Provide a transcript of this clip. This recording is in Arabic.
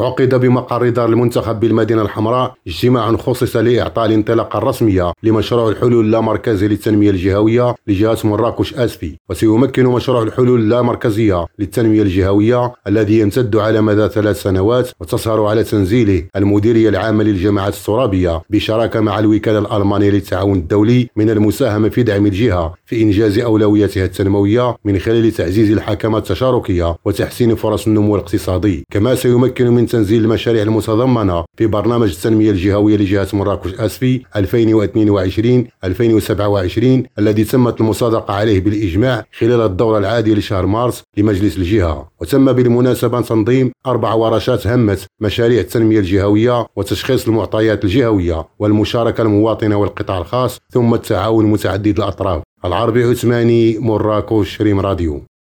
عقد بمقر دار المنتخب بالمدينة الحمراء اجتماع خصص لإعطاء الانطلاقة الرسمية لمشروع الحلول اللامركزي للتنمية الجهوية لجهة مراكش أسفي. وسيمكن مشروع الحلول اللامركزية للتنمية الجهوية الذي يمتد على مدى ثلاث سنوات وتسهر على تنزيله المديرية العامة للجماعات الترابية بشراكة مع الوكالة الألمانية للتعاون الدولي من المساهمة في دعم الجهة في إنجاز أولوياتها التنموية من خلال تعزيز الحكمات التشاركية وتحسين فرص النمو الاقتصادي. كما سيمكن من تنزيل المشاريع المتضمنة في برنامج التنمية الجهوية لجهة مراكش أسفي 2022-2027 الذي تمت المصادقة عليه بالإجماع خلال الدورة العادية لشهر مارس لمجلس الجهة. وتم بالمناسبة تنظيم أربع ورشات هامة مشاريع التنمية الجهوية وتشخيص المعطيات الجهوية والمشاركة المواطنة والقطاع الخاص ثم التعاون متعدد الأطراف. العربي عثماني مراكش ريم راديو.